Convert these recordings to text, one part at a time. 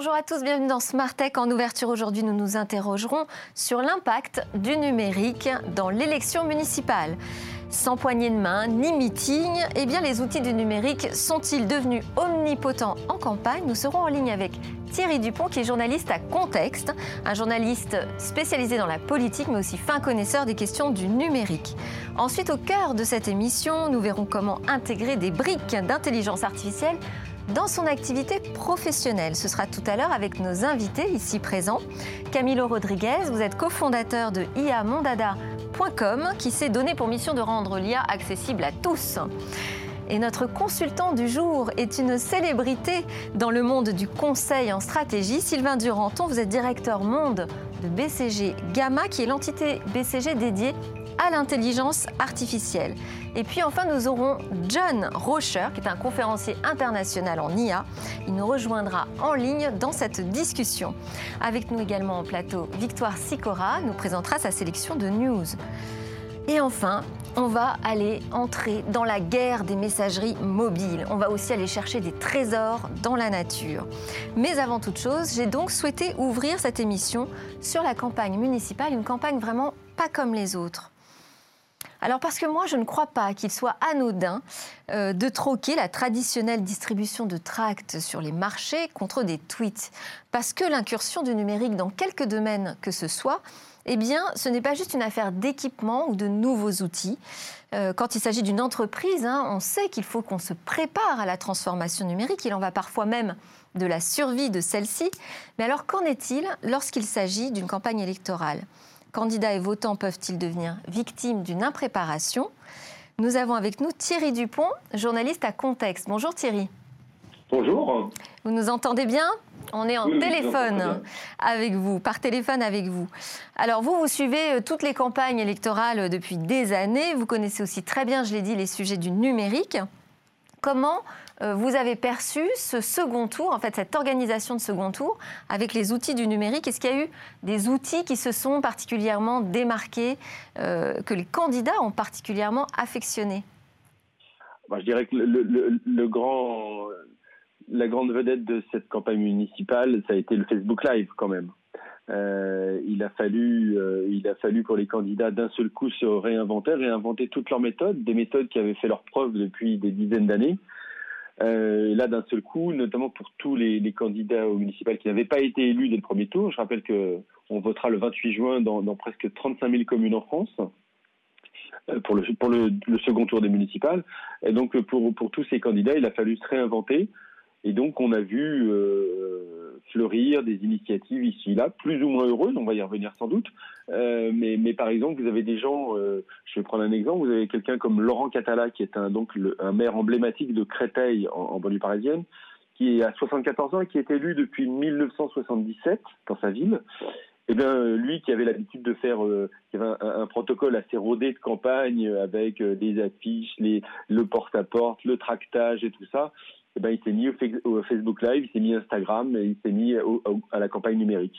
Bonjour à tous, bienvenue dans Smart Tech. En ouverture aujourd'hui, nous nous interrogerons sur l'impact du numérique dans l'élection municipale. Sans poignée de main ni meeting, eh bien les outils du numérique sont-ils devenus omnipotents en campagne? Nous serons en ligne avec Thierry Dupont qui est journaliste à Contexte, un journaliste spécialisé dans la politique mais aussi fin connaisseur des questions du numérique. Ensuite, au cœur de cette émission, nous verrons comment intégrer des briques d'intelligence artificielle dans son activité professionnelle. Ce sera tout à l'heure avec nos invités ici présents. Camilo Rodriguez, vous êtes cofondateur de iamondada.com qui s'est donné pour mission de rendre l'IA accessible à tous. Et notre consultant du jour est une célébrité dans le monde du conseil en stratégie. Sylvain Duranton, vous êtes directeur monde de BCG Gamma, qui est l'entité BCG dédiée à l'intelligence artificielle. Et puis enfin, nous aurons John Rocher, qui est un conférencier international en IA. Il nous rejoindra en ligne dans cette discussion. Avec nous également en plateau, Victoire Sicora nous présentera sa sélection de news. Et enfin, on va aller entrer dans la guerre des messageries mobiles. On va aussi aller chercher des trésors dans la nature. Mais avant toute chose, j'ai donc souhaité ouvrir cette émission sur la campagne municipale, une campagne vraiment pas comme les autres. Alors parce que moi, je ne crois pas qu'il soit anodin euh, de troquer la traditionnelle distribution de tracts sur les marchés contre des tweets. Parce que l'incursion du numérique dans quelques domaines que ce soit, eh bien, ce n'est pas juste une affaire d'équipement ou de nouveaux outils. Euh, quand il s'agit d'une entreprise, hein, on sait qu'il faut qu'on se prépare à la transformation numérique. Il en va parfois même de la survie de celle-ci. Mais alors, qu'en est-il lorsqu'il s'agit d'une campagne électorale? Candidats et votants peuvent-ils devenir victimes d'une impréparation? Nous avons avec nous Thierry Dupont, journaliste à Contexte. Bonjour Thierry. Bonjour. Vous nous entendez bien? On est en téléphone avec vous, par téléphone avec vous. Alors vous, vous suivez euh, toutes les campagnes électorales depuis des années. Vous connaissez aussi très bien, je l'ai dit, les sujets du numérique. Comment vous avez perçu ce second tour, en fait cette organisation de second tour avec les outils du numérique Est-ce qu'il y a eu des outils qui se sont particulièrement démarqués, euh, que les candidats ont particulièrement affectionnés? Je dirais que le, grand, la grande vedette de cette campagne municipale, ça a été le Facebook Live quand même. Euh, il, a fallu, il a fallu pour les candidats d'un seul coup se réinventer, réinventer toutes leurs méthodes, des méthodes qui avaient fait leur preuve depuis des dizaines d'années. Euh, là, d'un seul coup, notamment pour tous les, candidats au municipal qui n'avaient pas été élus dès le premier tour, je rappelle qu'on votera le 28 juin dans, presque 35 000 communes en France euh, pour, le, second tour des municipales. Et donc, pour tous ces candidats, il a fallu se réinventer. Et donc, on a vu euh, fleurir des initiatives ici et là, plus ou moins heureuses, on va y revenir sans doute. Euh, mais, mais, par exemple, vous avez des gens, euh, je vais prendre un exemple, vous avez quelqu'un comme Laurent Catala, qui est un, donc un maire emblématique de Créteil, en, en banlieue parisienne, qui a 74 ans et qui est élu depuis 1977 dans sa ville. Eh bien, lui qui avait l'habitude de faire, euh, qui avait un, protocole assez rodé de campagne avec des affiches, les, le porte-à-porte, le tractage et tout ça, eh ben, il s'est mis au, Facebook Live, il s'est mis Instagram, et il s'est mis à la campagne numérique.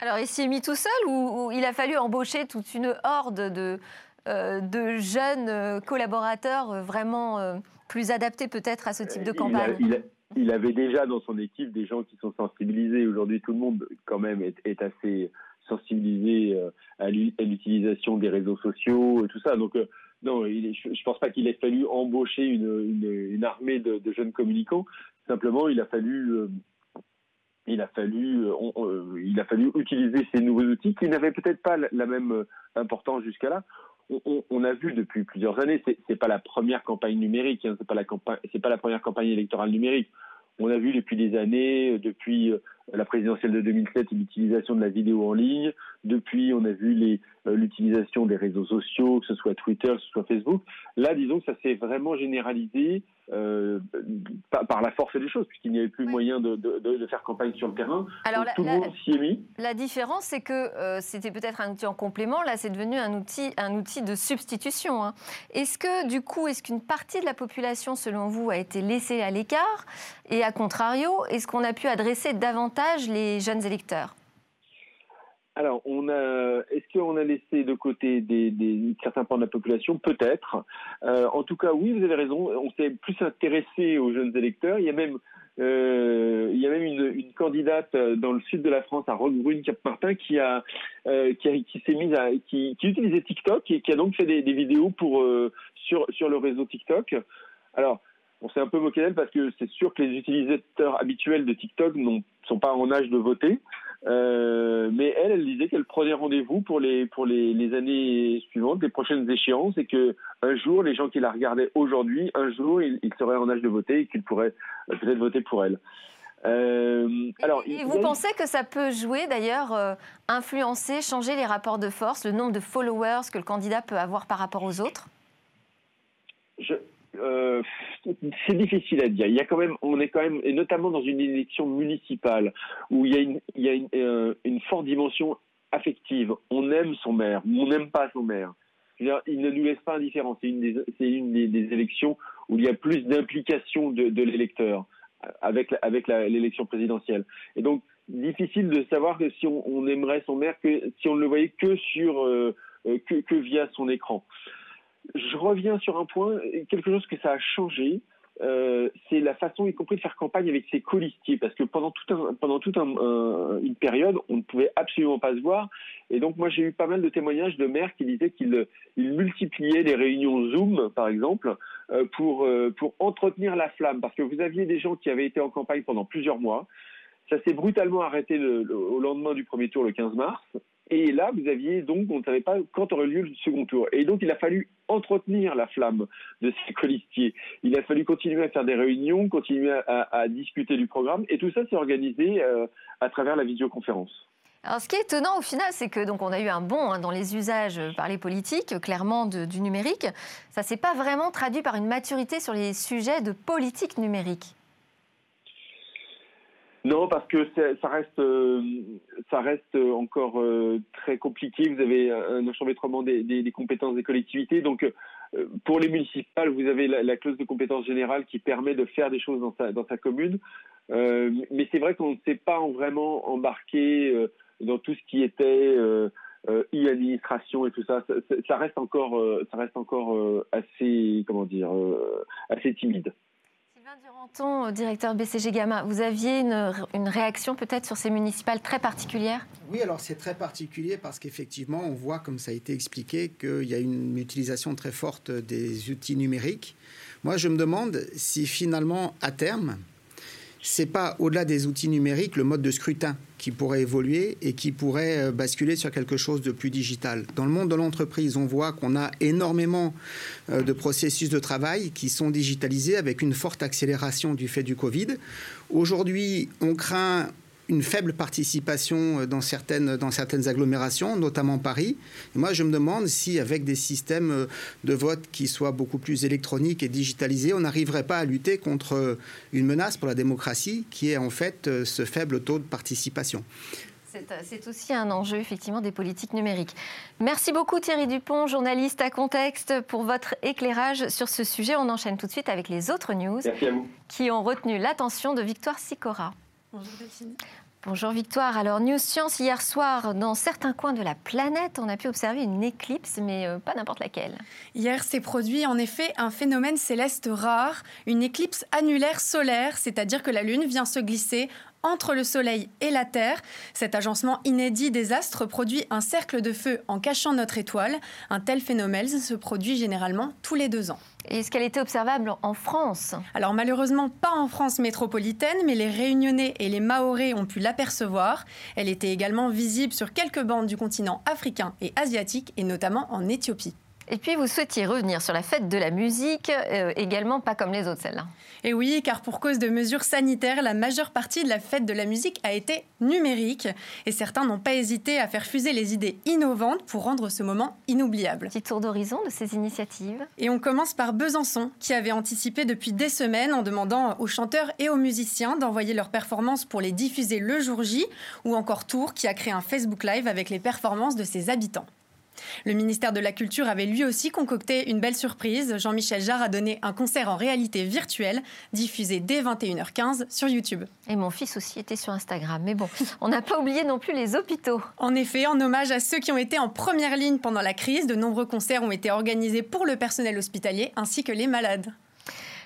Alors, il s'est mis tout seul ou, il a fallu embaucher toute une horde de, euh, de jeunes euh, collaborateurs euh, vraiment plus adaptés peut-être à ce type de campagne? il, avait déjà dans son équipe des gens qui sont sensibilisés. Aujourd'hui, tout le monde, quand même, est, est assez sensibilisé à l'utilisation des réseaux sociaux et tout ça. Donc, non, je ne pense pas qu'il ait fallu embaucher une, armée de, jeunes communicants. Simplement, il a fallu, euh, il a fallu, euh, il a fallu utiliser ces nouveaux outils qui n'avaient peut-être pas la, même euh, importance jusqu'à là. On, a vu depuis plusieurs années, c'est, n'est pas la première campagne numérique, hein, c'est pas la campagne, c'est pas la première campagne électorale numérique. On a vu depuis des années, depuis la présidentielle de 2007, l'utilisation de la vidéo en ligne. Depuis, on a vu euh, l'utilisation des réseaux sociaux, que ce soit Twitter, que ce soit Facebook. Là, disons que ça s'est vraiment généralisé euh, par, la force des choses, puisqu'il n'y avait plus moyen de, faire campagne sur le terrain. Alors, la, tout le monde s'y est mis. La différence, c'est que euh, c'était peut-être un outil en complément. Là, c'est devenu un outil, un outil de substitution. Hein. Est-ce que, du coup, est-ce qu'une partie de la population, selon vous, a été laissée à l'écart? Et à contrario, est-ce qu'on a pu adresser davantage les jeunes électeurs? Alors, on a, est-ce qu'on a laissé de côté des, certains pans de la population? Peut-être. Euh, en tout cas, oui, vous avez raison. On s'est plus intéressé aux jeunes électeurs. Il y a même Euh, une, candidate dans le sud de la France, à Roquebrune, Cap-Martin, qui a, euh, qui, s'est mise qui, utilisait TikTok et qui a donc fait des, vidéos euh, sur sur le réseau TikTok. Alors, on s'est un peu moqué d'elle parce que c'est sûr que les utilisateurs habituels de TikTok ne sont pas en âge de voter. Euh, mais elle, elle disait qu'elle prenait rendez-vous pour les pour les, les, années suivantes, les prochaines échéances, et que un jour, les gens qui la regardaient aujourd'hui, un jour, ils, seraient en âge de voter et qu'ils pourraient euh, peut-être voter pour elle. Euh, alors, et vous pensez que ça peut jouer d'ailleurs, euh, influencer, changer les rapports de force, le nombre de followers que le candidat peut avoir par rapport aux autres? Je, euh, c'est difficile à dire. Il y a quand même, on est quand même, et notamment dans une élection municipale où il y a une, euh, forte dimension affective. On aime son maire, on n'aime pas son maire. Il ne nous laisse pas indifférents. C'est une, des, élections où il y a plus d'implication de, l'électeur avec, l'élection présidentielle. Et donc, difficile de savoir que si on, aimerait son maire que si on ne le voyait que euh, via son écran je reviens sur un point, quelque chose que ça a changé, euh, c'est la façon, y compris de faire campagne avec ses colistiers, parce que pendant toute un, une période, on ne pouvait absolument pas se voir. Et donc, moi, j'ai eu pas mal de témoignages de maires qui disaient qu'ils ils multipliaient les réunions Zoom, par exemple, euh, pour, euh, entretenir la flamme, parce que vous aviez des gens qui avaient été en campagne pendant plusieurs mois. Ça s'est brutalement arrêté au lendemain du premier tour, le 15 mars. Et là, vous aviez donc, on ne savait pas quand aurait lieu le second tour. Et donc, il a fallu entretenir la flamme de ces colistiers. Il a fallu continuer à faire des réunions, continuer à, discuter du programme. Et tout ça s'est organisé euh, à travers la visioconférence. Alors, ce qui est étonnant au final, c'est que donc on a eu un bond hein, dans les usages par les politiques, clairement du numérique. Ça s'est pas vraiment traduit par une maturité sur les sujets de politique numérique. Non, parce que ça reste, euh, ça reste encore euh, très compliqué. Vous avez un enchevêtrement des, des, des, compétences des collectivités. Donc, euh, pour les municipales, vous avez la, la, clause de compétence générale qui permet de faire des choses dans sa, dans sa commune. mais c'est vrai qu'on ne s'est pas vraiment embarqué dans tout ce qui était e-administration et tout ça. ça. Ça, reste encore, ça reste encore assez, comment dire, assez timide. Duranton, directeur BCG Gamma, vous aviez une, une réaction peut-être sur ces municipales très particulières? Oui, alors c'est très particulier parce qu'effectivement, on voit, comme ça a été expliqué, qu'il y a une utilisation très forte des outils numériques. Moi, je me demande si finalement, à terme, c'est pas au-delà des outils numériques le mode de scrutin qui pourrait évoluer et qui pourrait euh, basculer sur quelque chose de plus digital. Dans le monde de l'entreprise, on voit qu'on a énormément euh, de processus de travail qui sont digitalisés avec une forte accélération du fait du Covid. Aujourd'hui, on craint une faible participation euh, dans certaines, dans certaines agglomérations, notamment Paris. Et moi, je me demande si, avec des systèmes euh, de vote qui soient beaucoup plus électroniques et digitalisés, on n'arriverait pas à lutter contre euh, une menace pour la démocratie, qui est en fait ce faible taux de participation. C'est aussi un enjeu effectivement des politiques numériques. Merci beaucoup Thierry Dupont, journaliste à Contexte, pour votre éclairage sur ce sujet. On enchaîne tout de suite avec les autres news qui ont retenu l'attention de Victoire Sicora. Bonjour Delphine. Bonjour Victoire. Alors News Science, hier soir, dans certains coins de la planète, on a pu observer une éclipse, mais euh, pas n'importe laquelle. Hier s'est produit en effet un phénomène céleste rare, une éclipse annulaire solaire, c'est-à-dire que la Lune vient se glisser entre le Soleil et la Terre. Cet agencement inédit des astres produit un cercle de feu en cachant notre étoile. Un tel phénomène se produit généralement tous les deux ans. Est-ce qu'elle était observable en France? Alors malheureusement pas en France métropolitaine, mais les Réunionnais et les Mahorais ont pu l'apercevoir. Elle était également visible sur quelques bandes du continent africain et asiatique, et notamment en Éthiopie. Et puis vous souhaitiez revenir sur la fête de la musique, euh, également pas comme les autres celles-là. Et oui, car pour cause de mesures sanitaires, la majeure partie de la fête de la musique a été numérique. Et certains n'ont pas hésité à faire fuser les idées innovantes pour rendre ce moment inoubliable. Petit tour d'horizon de ces initiatives. Et on commence par Besançon, qui avait anticipé depuis des semaines en demandant aux chanteurs et aux musiciens d'envoyer leurs performances pour les diffuser le jour J, ou encore Tours, qui a créé un Facebook Live avec les performances de ses habitants. Le ministère de la Culture avait lui aussi concocté une belle surprise. Jean-Michel Jarre a donné un concert en réalité virtuelle, diffusé dès 21h15 sur YouTube. Et mon fils aussi était sur Instagram. Mais bon, on n'a pas oublié non plus les hôpitaux. En effet, en hommage à ceux qui ont été en première ligne pendant la crise, de nombreux concerts ont été organisés pour le personnel hospitalier ainsi que les malades.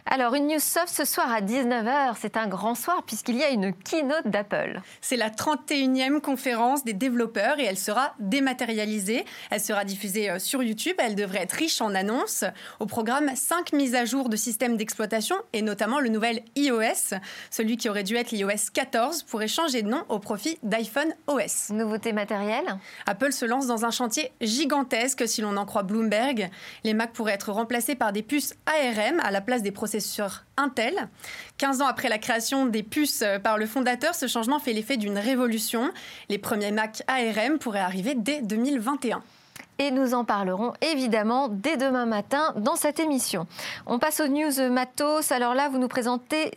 Alors, une news soft ce soir à 19h, c'est un grand soir puisqu'il y a une keynote d'Apple. C'est la 31e conférence des développeurs et elle sera dématérialisée. Elle sera diffusée euh, sur YouTube. Elle devrait être riche en annonces. Au programme, 5 mises à jour de systèmes d'exploitation et notamment le nouvel iOS. Celui qui aurait dû être l'iOS 14 pourrait changer de nom au profit d'iPhone OS. Nouveauté matérielle? Apple se lance dans un chantier gigantesque si l'on en croit Bloomberg. Les Mac pourraient être remplacés par des puces ARM à la place des processeurs sur Intel. 15 ans après la création des puces euh, par le fondateur, ce changement fait l'effet d'une révolution. Les premiers Mac ARM pourraient arriver dès 2021 et nous en parlerons évidemment dès demain matin dans cette émission. On passe aux news matos. Alors là, vous nous présentez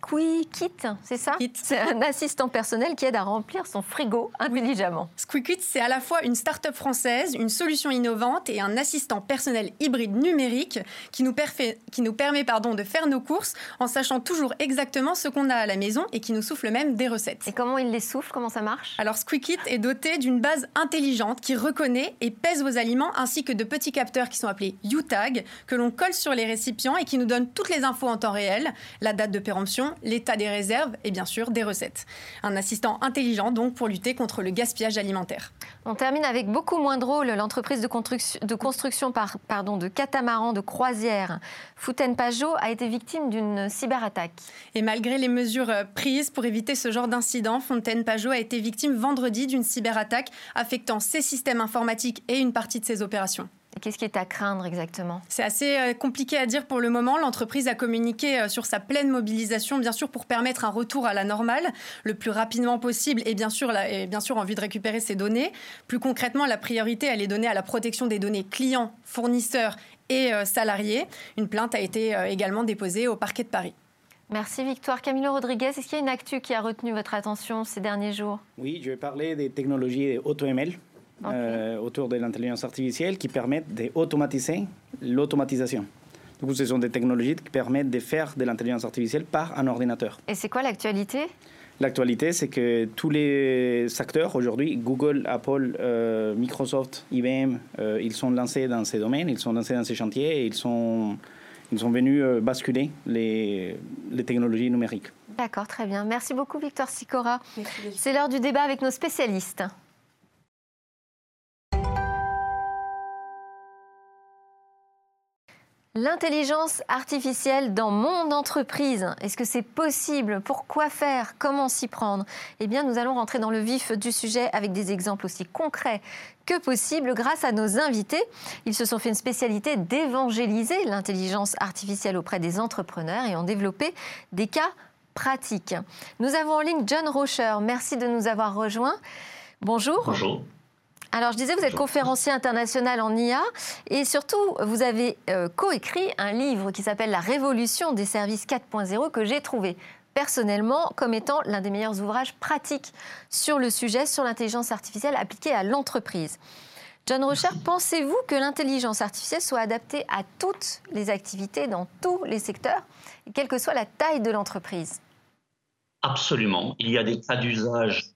Squeakit, c'est ça C'est un assistant personnel qui aide à remplir son frigo intelligemment. Squeakit, c'est à la fois une start-up française, une solution innovante et un assistant personnel hybride numérique qui nous, qui nous permet pardon, de faire nos courses en sachant toujours exactement ce qu'on a à la maison et qui nous souffle même des recettes. Et comment il les souffle Comment ça marche? Alors Squeakit est doté d'une base intelligente qui reconnaît et pèse vos aliments ainsi que de petits capteurs qui sont appelés U-Tag que l'on colle sur les récipients et qui nous donnent toutes les infos en temps réel, la date de péremption, l'état des réserves et bien sûr des recettes. Un assistant intelligent donc pour lutter contre le gaspillage alimentaire. On termine avec beaucoup moins drôle. L'entreprise de construction, de, construction par, pardon, de catamarans de croisière Fouten Pajot a été victime d'une cyberattaque. Et malgré les mesures prises pour éviter ce genre d'incident, Fontaine Pajot a été victime vendredi d'une cyberattaque affectant ses systèmes informatiques et une partie de ses opérations. Qu'est-ce qui est à craindre exactement? C'est assez euh, compliqué à dire pour le moment. L'entreprise a communiqué euh, sur sa pleine mobilisation, bien sûr, pour permettre un retour à la normale le plus rapidement possible et bien sûr, et bien sûr en vue de récupérer ces données. Plus concrètement, la priorité, elle est donnée à la protection des données clients, fournisseurs et euh, salariés. Une plainte a été également déposée au parquet de Paris. Merci Victoire. Camilo Rodriguez, est-ce qu'il y a une actu qui a retenu votre attention ces derniers jours? Oui, je vais parler des technologies AutoML. Euh, autour de l'intelligence artificielle qui permettent d'automatiser l'automatisation. Donc, ce sont des technologies qui permettent de faire de l'intelligence artificielle par un ordinateur. Et c'est quoi l'actualité? L'actualité, c'est que tous les acteurs aujourd'hui, Google, Apple, euh, Microsoft, IBM, euh, ils sont lancés dans ces domaines, ils sont lancés dans ces chantiers et ils sont, ils sont venus basculer les, les technologies numériques. D'accord, très bien. Merci beaucoup, Victor Sicora. C'est l'heure du débat avec nos spécialistes. L'intelligence artificielle dans mon entreprise, est-ce que c'est possible? Pourquoi faire? Comment s'y prendre? Eh bien, nous allons rentrer dans le vif du sujet avec des exemples aussi concrets que possible grâce à nos invités. Ils se sont fait une spécialité d'évangéliser l'intelligence artificielle auprès des entrepreneurs et ont développé des cas pratiques. Nous avons en ligne John Rocher. Merci de nous avoir rejoints. Bonjour. Bonjour. Alors, je disais, vous êtes conférencier international en IA et surtout, vous avez euh, coécrit un livre qui s'appelle La révolution des services 4.0 que j'ai trouvé personnellement comme étant l'un des meilleurs ouvrages pratiques sur le sujet, sur l'intelligence artificielle appliquée à l'entreprise. John Rocher, pensez-vous que l'intelligence artificielle soit adaptée à toutes les activités dans tous les secteurs, quelle que soit la taille de l'entreprise? Absolument. Il y a des cas d'usage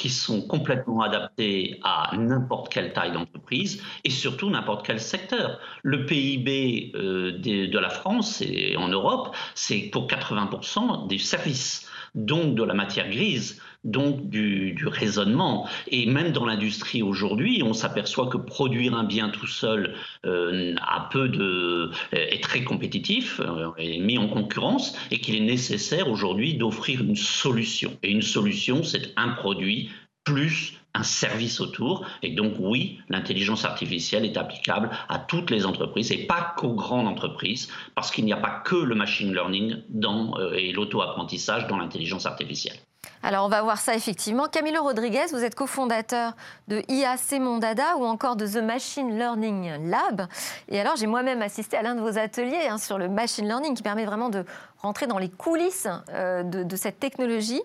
qui sont complètement adaptés à n'importe quelle taille d'entreprise et surtout n'importe quel secteur. Le PIB euh, de, la France et en Europe, c'est pour 80% des services, donc de la matière grise donc du, raisonnement. Et même dans l'industrie aujourd'hui, on s'aperçoit que produire un bien tout seul euh, de, est très compétitif, euh, est mis en concurrence, et qu'il est nécessaire aujourd'hui d'offrir une solution. Et une solution, c'est un produit plus un service autour. Et donc oui, l'intelligence artificielle est applicable à toutes les entreprises et pas qu'aux grandes entreprises, parce qu'il n'y a pas que le machine learning dans, euh, et l'auto-apprentissage dans l'intelligence artificielle. Alors on va voir ça effectivement. Camilo Rodriguez, vous êtes cofondateur de IAC Mondada ou encore de The Machine Learning Lab. Et alors j'ai moi-même assisté à l'un de vos ateliers hein, sur le machine learning qui permet vraiment de rentrer dans les coulisses euh, de, cette technologie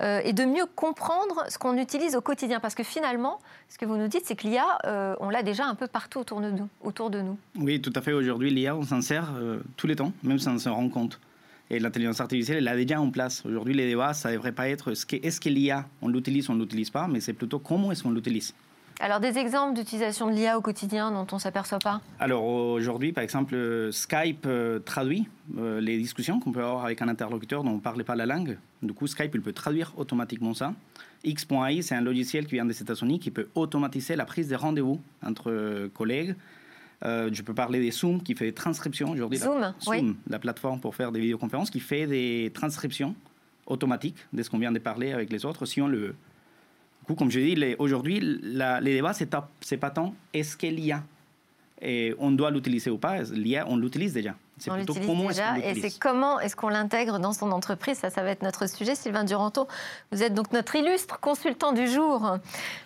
euh, et de mieux comprendre ce qu'on utilise au quotidien. Parce que finalement, ce que vous nous dites, c'est que l'IA, euh, on l'a déjà un peu partout autour de nous. Autour de nous. Oui, tout à fait. Aujourd'hui, l'IA, on s'en sert tous les temps, même sans se rendre compte. Et l'intelligence artificielle, elle est déjà en place. Aujourd'hui, les débats, ça ne devrait pas être est-ce que, est l'IA, on l'utilise ou on ne l'utilise pas, mais c'est plutôt comment est-ce qu'on l'utilise. Alors des exemples d'utilisation de l'IA au quotidien dont on ne s'aperçoit pas? Alors aujourd'hui, par exemple, Skype euh, traduit euh, les discussions qu'on peut avoir avec un interlocuteur dont on ne parlait pas la langue. Du coup, Skype, il peut traduire automatiquement ça. X.ai, c'est un logiciel qui vient des États-Unis qui peut automatiser la prise de rendez-vous entre collègues. Euh, je peux parler des Zoom qui fait des transcriptions aujourd'hui. Zoom, la, oui. la plateforme pour faire des vidéoconférences qui fait des transcriptions automatiques de ce qu'on vient de parler avec les autres si on le veut. Du coup, comme je dis, aujourd'hui, les débats, c'est pas tant est-ce qu'il y a et on doit l'utiliser ou pas. L'IA, on l'utilise déjà. C'est plutôt comment est-ce qu'on Et c'est comment est-ce qu'on l'intègre dans son entreprise. Ça, ça va être notre sujet. Sylvain Duranto, vous êtes donc notre illustre consultant du jour,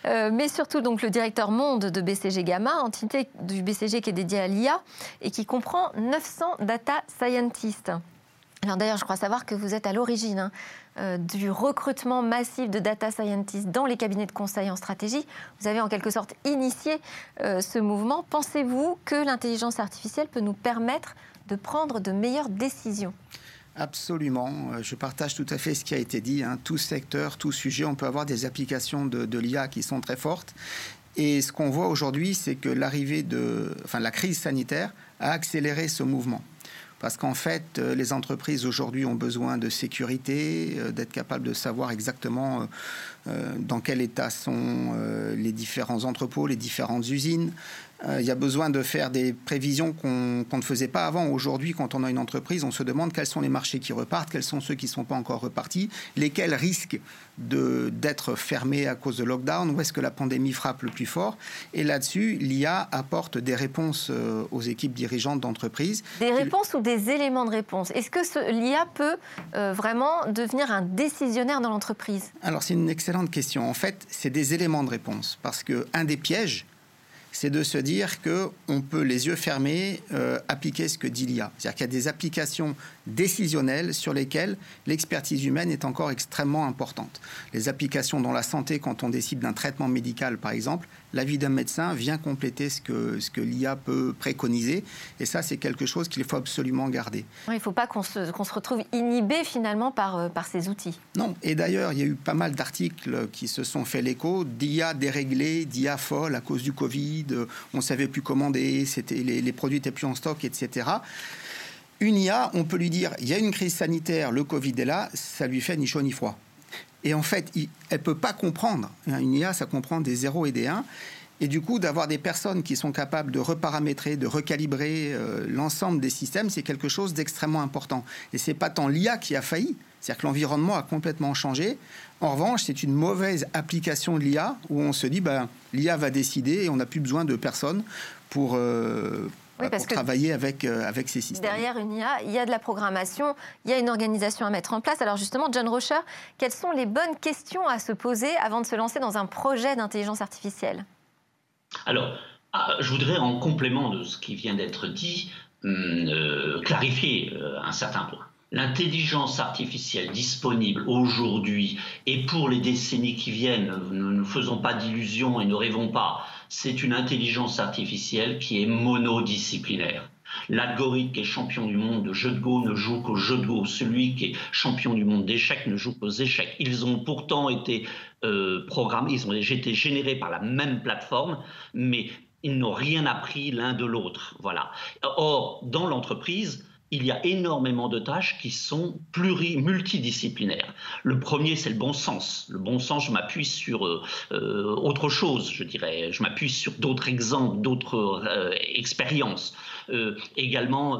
euh, mais surtout donc le directeur monde de BCG Gamma, entité du BCG qui est dédiée à l'IA et qui comprend 900 data scientists. Alors d'ailleurs, je crois savoir que vous êtes à l'origine hein, euh, du recrutement massif de data scientists dans les cabinets de conseil en stratégie. Vous avez en quelque sorte initié euh, ce mouvement. Pensez-vous que l'intelligence artificielle peut nous permettre de prendre de meilleures décisions Absolument. Euh, je partage tout à fait ce qui a été dit. Hein. Tout secteur, tout sujet, on peut avoir des applications de, l'IA qui sont très fortes. Et ce qu'on voit aujourd'hui, c'est que l'arrivée de, enfin, la crise sanitaire a accéléré ce mouvement. Parce qu'en fait, euh, les entreprises aujourd'hui ont besoin de sécurité, euh, d'être capables de savoir exactement dans quel état sont les différents entrepôts, les différentes usines, il y a besoin de faire des prévisions qu'on ne faisait pas avant. Aujourd'hui, quand on a une entreprise, on se demande quels sont les marchés qui repartent, quels sont ceux qui ne sont pas encore repartis, lesquels risquent d'être fermés à cause de lockdown, où est-ce que la pandémie frappe le plus fort. Et là-dessus, l'IA apporte des réponses euh, aux équipes dirigeantes d'entreprise. Des réponses ou des éléments de réponse? Est-ce que l'IA peut euh, vraiment devenir un décisionnaire dans l'entreprise? Alors, c'est une excellente question. En fait, c'est des éléments de réponse. Parce qu'un des pièges, c'est de se dire qu'on peut, les yeux fermés, euh, appliquer ce que dit l'IA. C'est-à-dire qu'il y a des applications décisionnelles sur lesquelles l'expertise humaine est encore extrêmement importante. Les applications dans la santé, quand on décide d'un traitement médical, par exemple, l'avis d'un médecin vient compléter ce que, ce que l'IA peut préconiser. Et ça, c'est quelque chose qu'il faut absolument garder. il ne faut pas qu'on se, se, retrouve inhibé finalement par, euh, par ces outils. Non. Et d'ailleurs, il y a eu pas mal d'articles qui se sont fait l'écho d'IA déréglée, d'IA folle à cause du Covid. On ne savait plus commander, les, les produits n'étaient plus en stock, etc. Une IA, on peut lui dire, il y a une crise sanitaire, le Covid est là, ça lui fait ni chaud ni froid. Et en fait, elle ne peut pas comprendre. Une IA, ça comprend des 0 et des 1. Et du coup, d'avoir des personnes qui sont capables de reparamétrer, de recalibrer euh, l'ensemble des systèmes, c'est quelque chose d'extrêmement important. Et c'est pas tant l'IA qui a failli, c'est-à-dire que l'environnement a complètement changé. En revanche, c'est une mauvaise application de l'IA où on se dit, ben, l'IA va décider et on n'a plus besoin de personnes pour, euh, pour travailler avec, euh, avec ces systèmes. Derrière une IA, il y a de la programmation, il y a une organisation à mettre en place. Alors justement, John Rocher, quelles sont les bonnes questions à se poser avant de se lancer dans un projet d'intelligence artificielle? Alors, ah, je voudrais, en complément de ce qui vient d'être dit, hum, euh, clarifier euh, un certain point. L'intelligence artificielle disponible aujourd'hui et pour les décennies qui viennent, ne nous faisons pas d'illusions et ne rêvons pas, c'est une intelligence artificielle qui est monodisciplinaire. L'algorithme qui est champion du monde de jeu de Go ne joue qu'au jeu de Go. Celui qui est champion du monde d'échecs ne joue qu'aux échecs. Ils ont pourtant été euh, programmés, ils ont été générés par la même plateforme, mais ils n'ont rien appris l'un de l'autre. Voilà. Or, dans l'entreprise, il y a énormément de tâches qui sont pluri multidisciplinaires. Le premier, c'est le bon sens. Le bon sens, je m'appuie sur euh, euh, autre chose, je dirais. Je m'appuie sur d'autres exemples, d'autres euh, expériences. Également,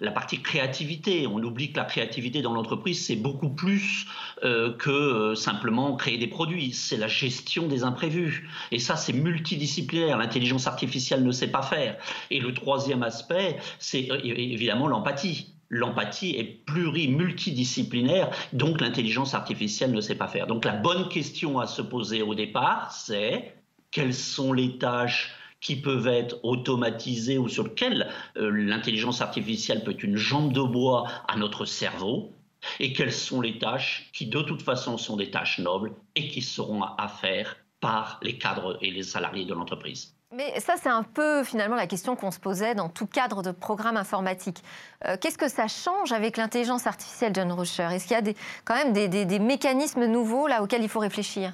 la partie créativité. On oublie que la créativité dans l'entreprise, c'est beaucoup plus que simplement créer des produits. C'est la gestion des imprévus. Et ça, c'est multidisciplinaire. L'intelligence artificielle ne sait pas faire. Et le troisième aspect, c'est évidemment l'empathie l'empathie est pluri-multidisciplinaire, donc l'intelligence artificielle ne sait pas faire. Donc la bonne question à se poser au départ, c'est quelles sont les tâches qui peuvent être automatisées ou sur lesquelles euh, l'intelligence artificielle peut être une jambe de bois à notre cerveau, et quelles sont les tâches qui de toute façon sont des tâches nobles et qui seront à faire par les cadres et les salariés de l'entreprise. Mais ça, c'est un peu finalement la question qu'on se posait dans tout cadre de programme informatique. Euh, qu'est-ce que ça change avec l'intelligence artificielle, John Rocher? Est-ce qu'il y a des, quand même des, mécanismes nouveaux là auxquels il faut réfléchir?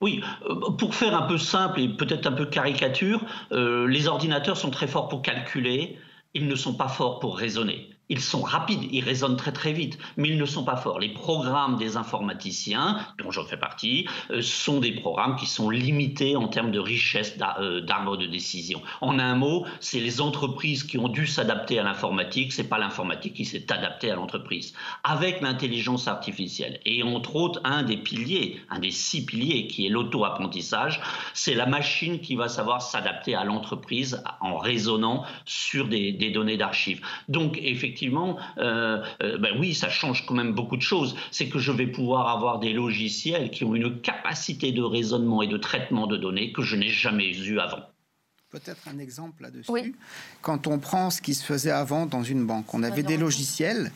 Oui, euh, pour faire un peu simple et peut-être un peu caricature, euh, les ordinateurs sont très forts pour calculer, ils ne sont pas forts pour raisonner. Ils sont rapides, ils raisonnent très très vite, mais ils ne sont pas forts. Les programmes des informaticiens, dont je fais partie, euh, sont des programmes qui sont limités en termes de richesse euh, d'arbres de décision. En un mot, c'est les entreprises qui ont dû s'adapter à l'informatique, c'est pas l'informatique qui s'est adaptée à l'entreprise. Avec l'intelligence artificielle, et entre autres, un des piliers, un des six piliers qui est l'auto-apprentissage, c'est la machine qui va savoir s'adapter à l'entreprise en raisonnant sur des, des données d'archives. Donc, effectivement, effectivement, euh, euh, ben oui, ça change quand même beaucoup de choses. C'est que je vais pouvoir avoir des logiciels qui ont une capacité de raisonnement et de traitement de données que je n'ai jamais eu avant. Peut-être un exemple là-dessus. Quand on prend ce qui se faisait avant dans une banque, on avait des logiciels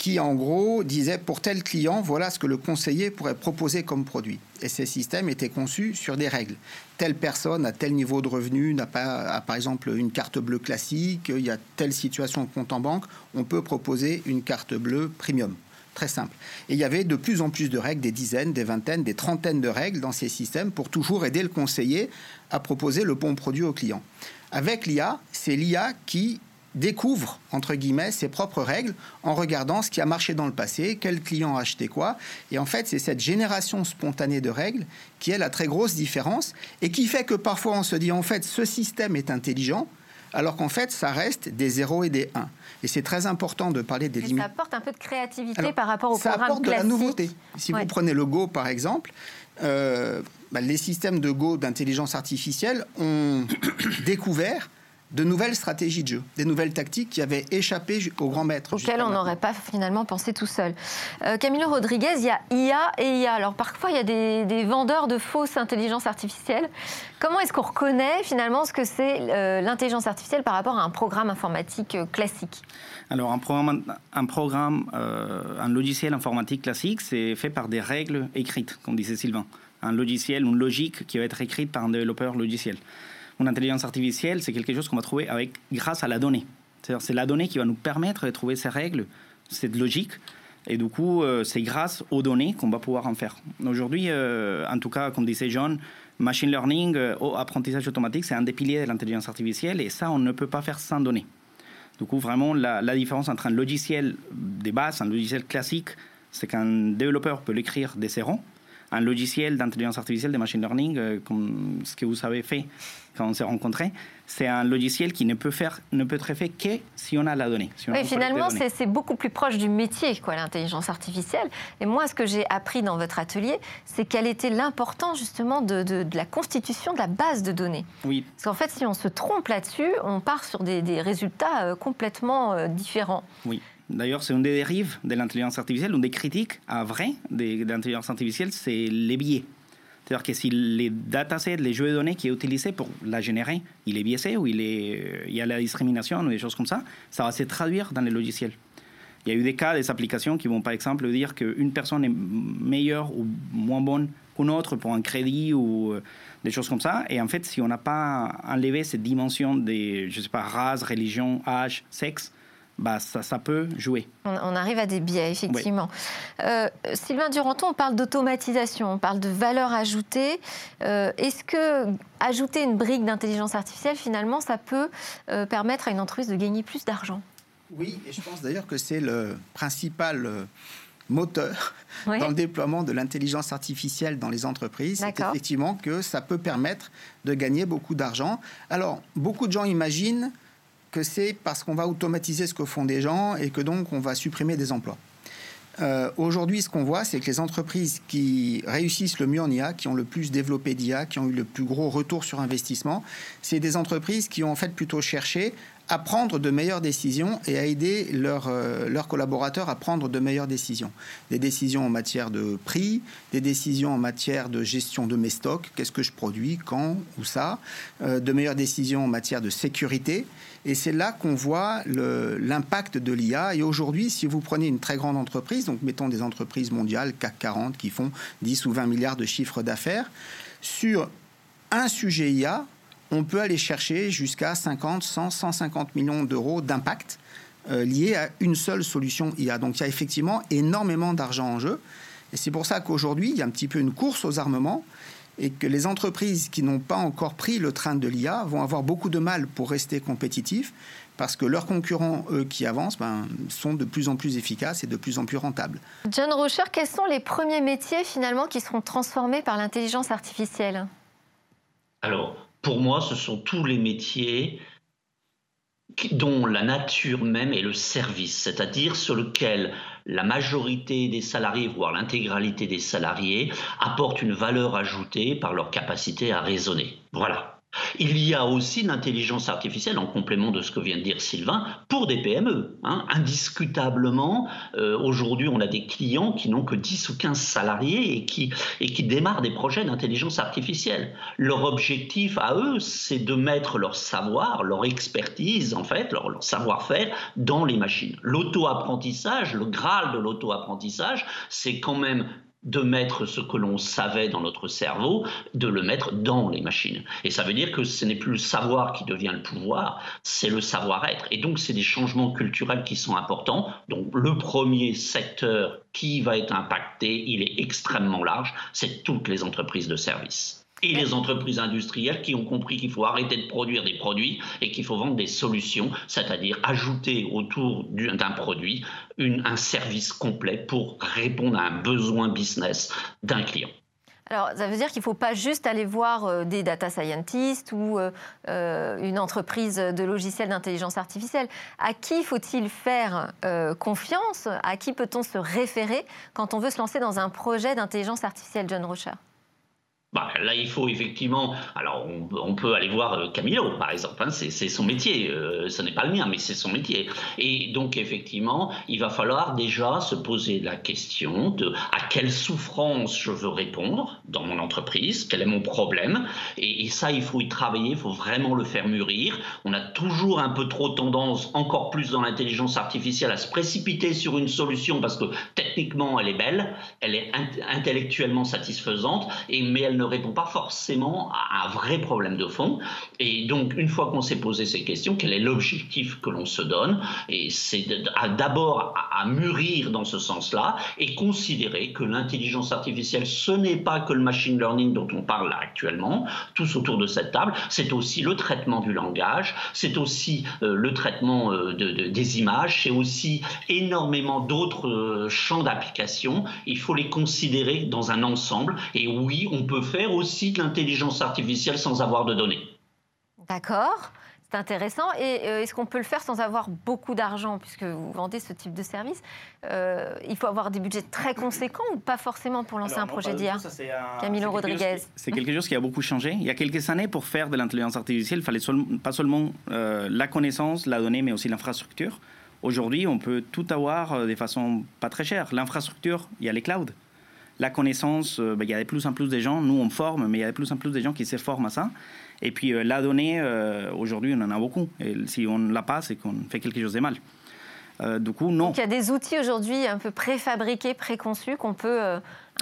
qui, en gros, disaient pour tel client, voilà ce que le conseiller pourrait proposer comme produit. Et ces systèmes étaient conçus sur des règles. Telle personne à tel niveau de revenu n'a pas, par exemple, une carte bleue classique, il y a telle situation de compte en banque, on peut proposer une carte bleue premium. Très simple. Et il y avait de plus en plus de règles, des dizaines, des vingtaines, des trentaines de règles dans ces systèmes pour toujours aider le conseiller à proposer le bon produit au client. Avec l'IA, c'est l'IA qui découvre, entre guillemets, ses propres règles en regardant ce qui a marché dans le passé, quel client a acheté quoi. Et en fait, c'est cette génération spontanée de règles qui est la très grosse différence et qui fait que parfois on se dit, en fait, ce système est intelligent, alors qu'en fait, ça reste des 0 et des 1. Et c'est très important de parler des limites. Ça apporte un peu de créativité par rapport au ça programme apporte de la nouveauté. Si vous prenez le Go, par exemple, euh, bah, les systèmes de Go d'intelligence artificielle ont découvert de nouvelles stratégies de jeu, des nouvelles tactiques qui avaient échappé au grand maître. Auxquelles on n'aurait pas finalement pensé tout seul. Euh, Camilo Rodriguez, il y a IA et IA. Alors parfois, il y a des, vendeurs de fausses intelligences artificielles. Comment est-ce qu'on reconnaît finalement ce que c'est euh, l'intelligence artificielle par rapport à un programme informatique euh, classique? Alors, un programme, un, programme un logiciel informatique classique, c'est fait par des règles écrites, comme disait Sylvain. Un logiciel, une logique qui va être écrite par un développeur logiciel une intelligence artificielle, c'est quelque chose qu'on va trouver grâce à la donnée. C'est la donnée qui va nous permettre de trouver ces règles, cette logique. Et du coup, euh, c'est grâce aux données qu'on va pouvoir en faire. Aujourd'hui, euh, en tout cas, comme disait John, machine learning euh, ou apprentissage automatique, c'est un des piliers de l'intelligence artificielle et ça, on ne peut pas faire sans données. Du coup, vraiment, la, différence entre un logiciel des bases, un logiciel classique, c'est qu'un développeur peut l'écrire des zéros un logiciel d'intelligence artificielle, de machine learning, euh, comme ce que vous avez fait quand on s'est rencontrés, c'est un logiciel qui ne peut, faire, ne peut être fait que si on a la donnée. oui, finalement, c'est beaucoup plus proche du métier, quoi, l'intelligence artificielle. Et moi, ce que j'ai appris dans votre atelier, c'est quel était l'importance justement de, de, la constitution de la base de données. Oui. Parce qu'en fait, si on se trompe là-dessus, on part sur des, des résultats euh, complètement euh, différents. Oui. D'ailleurs, c'est une des dérives de l'intelligence artificielle, une des critiques à vrai de, l'intelligence artificielle, c'est les biais. C'est-à-dire que si les datasets, les jeux de données qui est utilisé pour la générer, il est biaisé ou il, est, il y a la discrimination ou des choses comme ça, ça va se traduire dans les logiciels. Il y a eu des cas, des applications qui vont par exemple dire qu'une personne est meilleure ou moins bonne qu'une autre pour un crédit ou euh, des choses comme ça. Et en fait, si on n'a pas enlevé cette dimension des, je sais pas, race, religion, âge, sexe, bah, ça, peut jouer. On, arrive à des biais, effectivement. Euh, Sylvain Duranton, on parle d'automatisation, on parle de valeur ajoutée. Euh, est-ce que ajouter une brique d'intelligence artificielle, finalement, ça peut euh, permettre à une entreprise de gagner plus d'argent? Oui, et je pense d'ailleurs que c'est le principal moteur dans le déploiement de l'intelligence artificielle dans les entreprises, c'est effectivement que ça peut permettre de gagner beaucoup d'argent. Alors, beaucoup de gens imaginent que c'est parce qu'on va automatiser ce que font des gens et que donc on va supprimer des emplois. Euh, aujourd'hui, ce qu'on voit, c'est que les entreprises qui réussissent le mieux en IA, qui ont le plus développé d'IA, qui ont eu le plus gros retour sur investissement, c'est des entreprises qui ont en fait plutôt cherché à prendre de meilleures décisions et à aider euh, leurs collaborateurs à prendre de meilleures décisions. Des décisions en matière de prix, des décisions en matière de gestion de mes stocks, qu'est-ce que je produis, quand, où ça, euh, de meilleures décisions en matière de sécurité. Et c'est là qu'on voit l'impact de l'IA. Et aujourd'hui, si vous prenez une très grande entreprise, donc mettons des entreprises mondiales, CAC 40, qui font 10 ou 20 milliards de chiffres d'affaires, sur un sujet IA, on peut aller chercher jusqu'à 50, 100, 150 millions d'euros d'impact euh, liés à une seule solution IA. Donc il y a effectivement énormément d'argent en jeu. Et c'est pour ça qu'aujourd'hui, il y a un petit peu une course aux armements. Et que les entreprises qui n'ont pas encore pris le train de l'IA vont avoir beaucoup de mal pour rester compétitifs parce que leurs concurrents, eux, qui avancent, ben, sont de plus en plus efficaces et de plus en plus rentables. John Rocher, quels sont les premiers métiers finalement qui seront transformés par l'intelligence artificielle? Alors, pour moi, ce sont tous les métiers dont la nature même est le service, c'est-à-dire sur lequel la majorité des salariés, voire l'intégralité des salariés, apportent une valeur ajoutée par leur capacité à raisonner. Voilà. Il y a aussi l'intelligence artificielle, en complément de ce que vient de dire Sylvain, pour des PME. Hein. Indiscutablement, euh, aujourd'hui, on a des clients qui n'ont que 10 ou 15 salariés et qui, et qui démarrent des projets d'intelligence artificielle. Leur objectif à eux, c'est de mettre leur savoir, leur expertise, en fait, leur, leur savoir-faire dans les machines. L'auto-apprentissage, le graal de l'auto-apprentissage, c'est quand même de mettre ce que l'on savait dans notre cerveau, de le mettre dans les machines. Et ça veut dire que ce n'est plus le savoir qui devient le pouvoir, c'est le savoir-être. Et donc, c'est des changements culturels qui sont importants. Donc, le premier secteur qui va être impacté, il est extrêmement large, c'est toutes les entreprises de services et les entreprises industrielles qui ont compris qu'il faut arrêter de produire des produits et qu'il faut vendre des solutions, c'est-à-dire ajouter autour d'un produit un service complet pour répondre à un besoin business d'un client. Alors, ça veut dire qu'il ne faut pas juste aller voir euh, des data scientists ou euh, euh, une entreprise de logiciels d'intelligence artificielle. À qui faut-il faire confiance? À qui peut-on se référer quand on veut se lancer dans un projet d'intelligence artificielle, John Rocher bah, là, il faut effectivement. Alors, on, peut aller voir euh, Camilo, par exemple. Hein, c'est son métier. Euh, ce n'est pas le mien, mais c'est son métier. Et donc, effectivement, il va falloir déjà se poser la question de à quelle souffrance je veux répondre dans mon entreprise, quel est mon problème? Et, ça, il faut y travailler. Il faut vraiment le faire mûrir. On a toujours un peu trop tendance, encore plus dans l'intelligence artificielle, à se précipiter sur une solution parce que techniquement, elle est belle, elle est intellectuellement satisfaisante, mais elle ne répond pas forcément à un vrai problème de fond. Et donc, une fois qu'on s'est posé ces questions, quel est l'objectif que l'on se donne? Et c'est d'abord à, mûrir dans ce sens-là et considérer que l'intelligence artificielle, ce n'est pas que le machine learning dont on parle actuellement, tous autour de cette table, c'est aussi le traitement du langage, c'est aussi euh, le traitement euh, de, des images, c'est aussi énormément d'autres euh, champs d'application. Il faut les considérer dans un ensemble. Et oui, on peut faire aussi de l'intelligence artificielle sans avoir de données. D'accord. C'est intéressant. Et euh, est-ce qu'on peut le faire sans avoir beaucoup d'argent, puisque vous vendez ce type de service euh, Il faut avoir des budgets très conséquents ou pas forcément pour lancer un projet d'IA Camilo Rodriguez. C'est quelque chose qui a beaucoup changé. Il y a quelques années, pour faire de l'intelligence artificielle, il fallait pas seulement euh, la connaissance, la donnée, mais aussi l'infrastructure. Aujourd'hui, on peut tout avoir de façon pas très chère. L'infrastructure, il y a les clouds la connaissance, euh, bah, il y a de plus en plus de gens, nous on forme, mais il y a de plus en plus de gens qui se forment à ça. Et puis euh, la donnée, euh, aujourd'hui on en a beaucoup. Et si on ne l'a pas, c'est qu'on fait quelque chose de mal. du coup, non. Donc il y a des outils aujourd'hui un peu préfabriqués, préconçus qu'on peut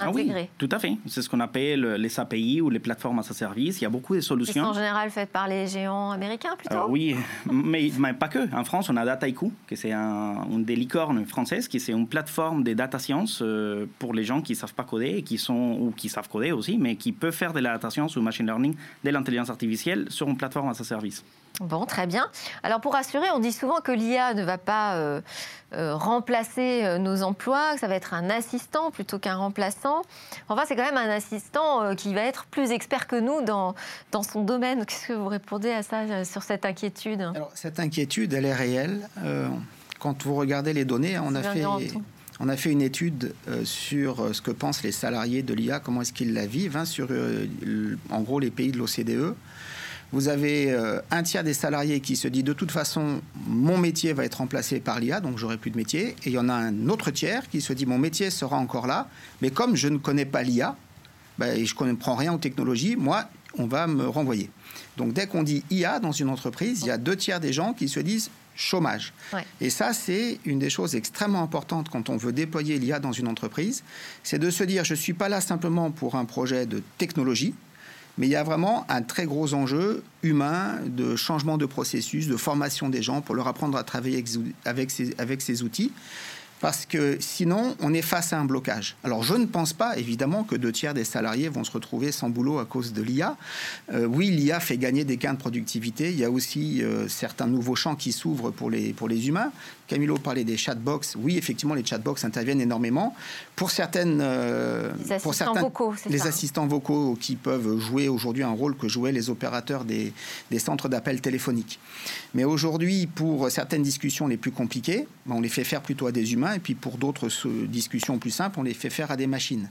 ah oui, tout à fait. C'est ce qu'on appelle les API ou les plateformes à sa service. Il y a beaucoup de solutions. Sont en général faites par les géants américains plutôt Oui, mais, pas que. En France, on a Dataiku, qui c'est un, une des licornes françaises, qui c'est une plateforme de data science euh, pour les gens qui ne savent pas coder et qui sont, ou qui savent coder aussi, mais qui peuvent faire de la data science ou machine learning, de l'intelligence artificielle sur une plateforme à sa service. Bon, très bien. Alors pour rassurer, on dit souvent que l'IA ne va pas euh, euh, remplacer nos emplois, que ça va être un assistant plutôt qu'un remplaçant. Enfin, c'est quand même un assistant euh, qui va être plus expert que nous dans, dans son domaine. Qu'est-ce que vous répondez à ça, euh, sur cette inquiétude? Alors, Cette inquiétude, elle est réelle. Euh, quand vous regardez les données, on a fait... On a fait une étude sur ce que pensent les salariés de l'IA, comment est-ce qu'ils la vivent, hein, sur en gros les pays de l'OCDE. Vous avez euh, un tiers des salariés qui se dit de toute façon, mon métier va être remplacé par l'IA, donc j'aurai plus de métier. Et il y en a un autre tiers qui se dit, mon métier sera encore là, mais comme je ne connais pas l'IA, ben, et je ne comprends rien aux technologies, moi, on va me renvoyer. Donc dès qu'on dit IA dans une entreprise, il y a deux tiers des gens qui se disent chômage. Et ça, c'est une des choses extrêmement importantes quand on veut déployer l'IA dans une entreprise, c'est de se dire, je ne suis pas là simplement pour un projet de technologie, mais il y a vraiment un très gros enjeu humain de changement de processus, de formation des gens pour leur apprendre à travailler avec ces, outils. parce que sinon, on est face à un blocage. Alors, je ne pense pas, évidemment, que deux tiers des salariés vont se retrouver sans boulot à cause de l'IA. Euh, oui, l'IA fait gagner des gains de productivité. Il y a aussi euh, certains nouveaux champs qui s'ouvrent pour les, pour les humains. Camilo parlait des chatbox. Oui, effectivement, les chatbox interviennent énormément. Pour certaines, euh, les assistants pour certains, vocaux, les ça, assistants vocaux qui peuvent jouer aujourd'hui un rôle que jouaient les opérateurs des, des centres d'appel téléphoniques. Mais aujourd'hui, pour certaines discussions les plus compliquées, ben, on les fait faire plutôt à des humains, et puis pour d'autres discussions plus simples, on les fait faire à des machines.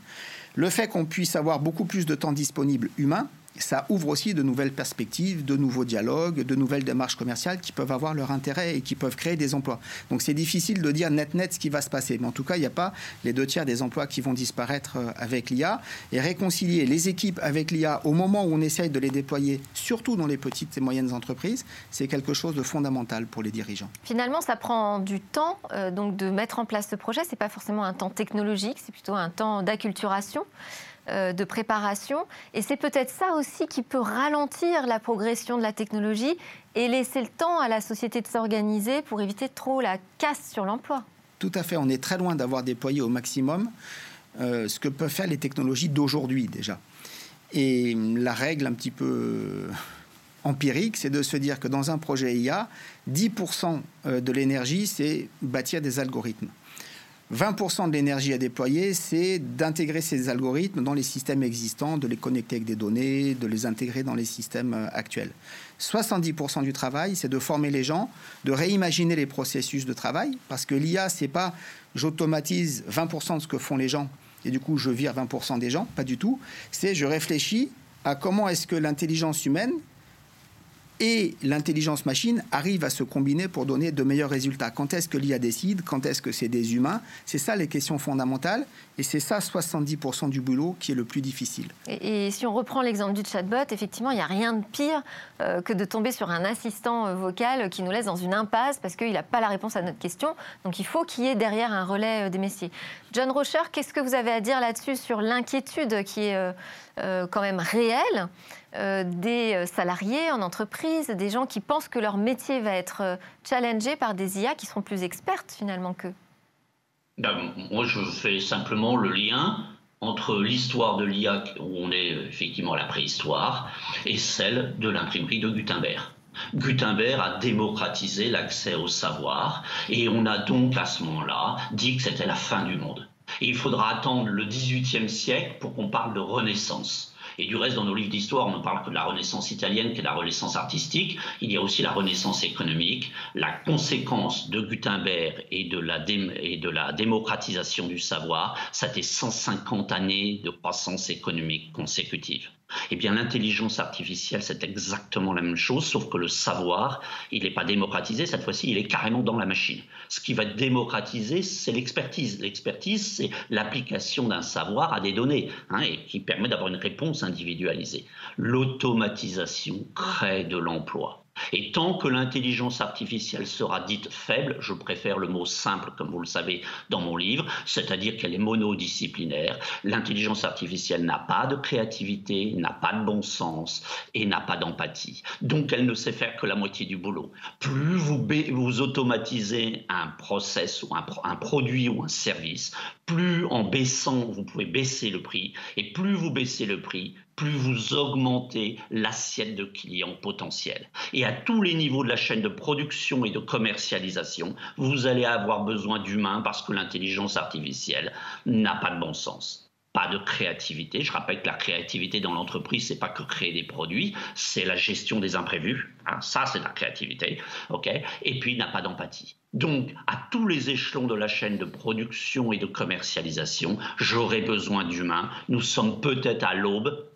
Le fait qu'on puisse avoir beaucoup plus de temps disponible humain, ça ouvre aussi de nouvelles perspectives, de nouveaux dialogues, de nouvelles démarches commerciales qui peuvent avoir leur intérêt et qui peuvent créer des emplois. Donc c'est difficile de dire net-net ce qui va se passer. Mais en tout cas, il n'y a pas les deux tiers des emplois qui vont disparaître euh, avec l'IA. Et réconcilier les équipes avec l'IA au moment où on essaye de les déployer, surtout dans les petites et moyennes entreprises, c'est quelque chose de fondamental pour les dirigeants. Finalement, ça prend du temps euh, donc de mettre en place ce projet. Ce n'est pas forcément un temps technologique, c'est plutôt un temps d'acculturation. Euh, de préparation. Et c'est peut-être ça aussi qui peut ralentir la progression de la technologie et laisser le temps à la société de s'organiser pour éviter trop la casse sur l'emploi. Tout à fait. On est très loin d'avoir déployé au maximum euh, ce que peuvent faire les technologies d'aujourd'hui déjà. Et la règle un petit peu empirique, c'est de se dire que dans un projet IA, 10% euh, de l'énergie, c'est bâtir des algorithmes. 20% de l'énergie à déployer, c'est d'intégrer ces algorithmes dans les systèmes existants, de les connecter avec des données, de les intégrer dans les systèmes euh, actuels. 70% du travail, c'est de former les gens, de réimaginer les processus de travail, parce que l'IA, c'est pas j'automatise 20% de ce que font les gens et du coup je vire 20% des gens, pas du tout. C'est je réfléchis à comment est-ce que l'intelligence humaine et l'intelligence machine arrive à se combiner pour donner de meilleurs résultats. Quand est-ce que l'IA décide? Quand est-ce que c'est des humains? C'est ça les questions fondamentales. Et c'est ça 70% du boulot qui est le plus difficile. Et, si on reprend l'exemple du chatbot, effectivement, il n'y a rien de pire euh, que de tomber sur un assistant euh, vocal qui nous laisse dans une impasse parce qu'il n'a pas la réponse à notre question. Donc il faut qu'il y ait derrière un relais euh, des messiers. John Rocher, qu'est-ce que vous avez à dire là-dessus sur l'inquiétude qui est quand même réelle? Euh, des euh, salariés en entreprise, des gens qui pensent que leur métier va être euh, challengé par des IA qui seront plus expertes finalement qu'eux ben, Moi, je fais simplement le lien entre l'histoire de l'IA, où on est effectivement à la préhistoire, et celle de l'imprimerie de Gutenberg. Gutenberg a démocratisé l'accès au savoir, et on a donc à ce moment-là dit que c'était la fin du monde. Il faudra attendre le XVIIIe siècle pour qu'on parle de renaissance. Et du reste, dans nos livres d'histoire, on ne parle que de la Renaissance italienne, qui est la Renaissance artistique. Il y a aussi la Renaissance économique. La conséquence de Gutenberg et de la, démocratisation du savoir, ça a 150 années de croissance économique consécutive. Eh bien, l'intelligence artificielle, c'est exactement la même chose, sauf que le savoir, il n'est pas démocratisé, cette fois-ci, il est carrément dans la machine. Ce qui va être démocratisé, c'est l'expertise. L'expertise, c'est l'application d'un savoir à des données, hein, et qui permet d'avoir une réponse individualisée. L'automatisation crée de l'emploi. Et tant que l'intelligence artificielle sera dite faible, je préfère le mot simple, comme vous le savez dans mon livre, c'est-à-dire qu'elle est monodisciplinaire, l'intelligence artificielle n'a pas de créativité, n'a pas de bon sens et n'a pas d'empathie. Donc elle ne sait faire que la moitié du boulot. Plus vous, automatisez un process ou un produit ou un service, plus en baissant, vous pouvez baisser le prix, et plus vous baissez le prix, plus vous augmentez l'assiette de clients potentiels. Et à tous les niveaux de la chaîne de production et de commercialisation, vous allez avoir besoin d'humains parce que l'intelligence artificielle n'a pas de bon sens pas de créativité. Je rappelle que la créativité dans l'entreprise, c'est pas que créer des produits, c'est la gestion des imprévus. Hein. ça, c'est la créativité, ok? Et puis, il n'a pas d'empathie. Donc, à tous les échelons de la chaîne de production et de commercialisation, j'aurai besoin d'humains. Nous sommes peut-être à l'aube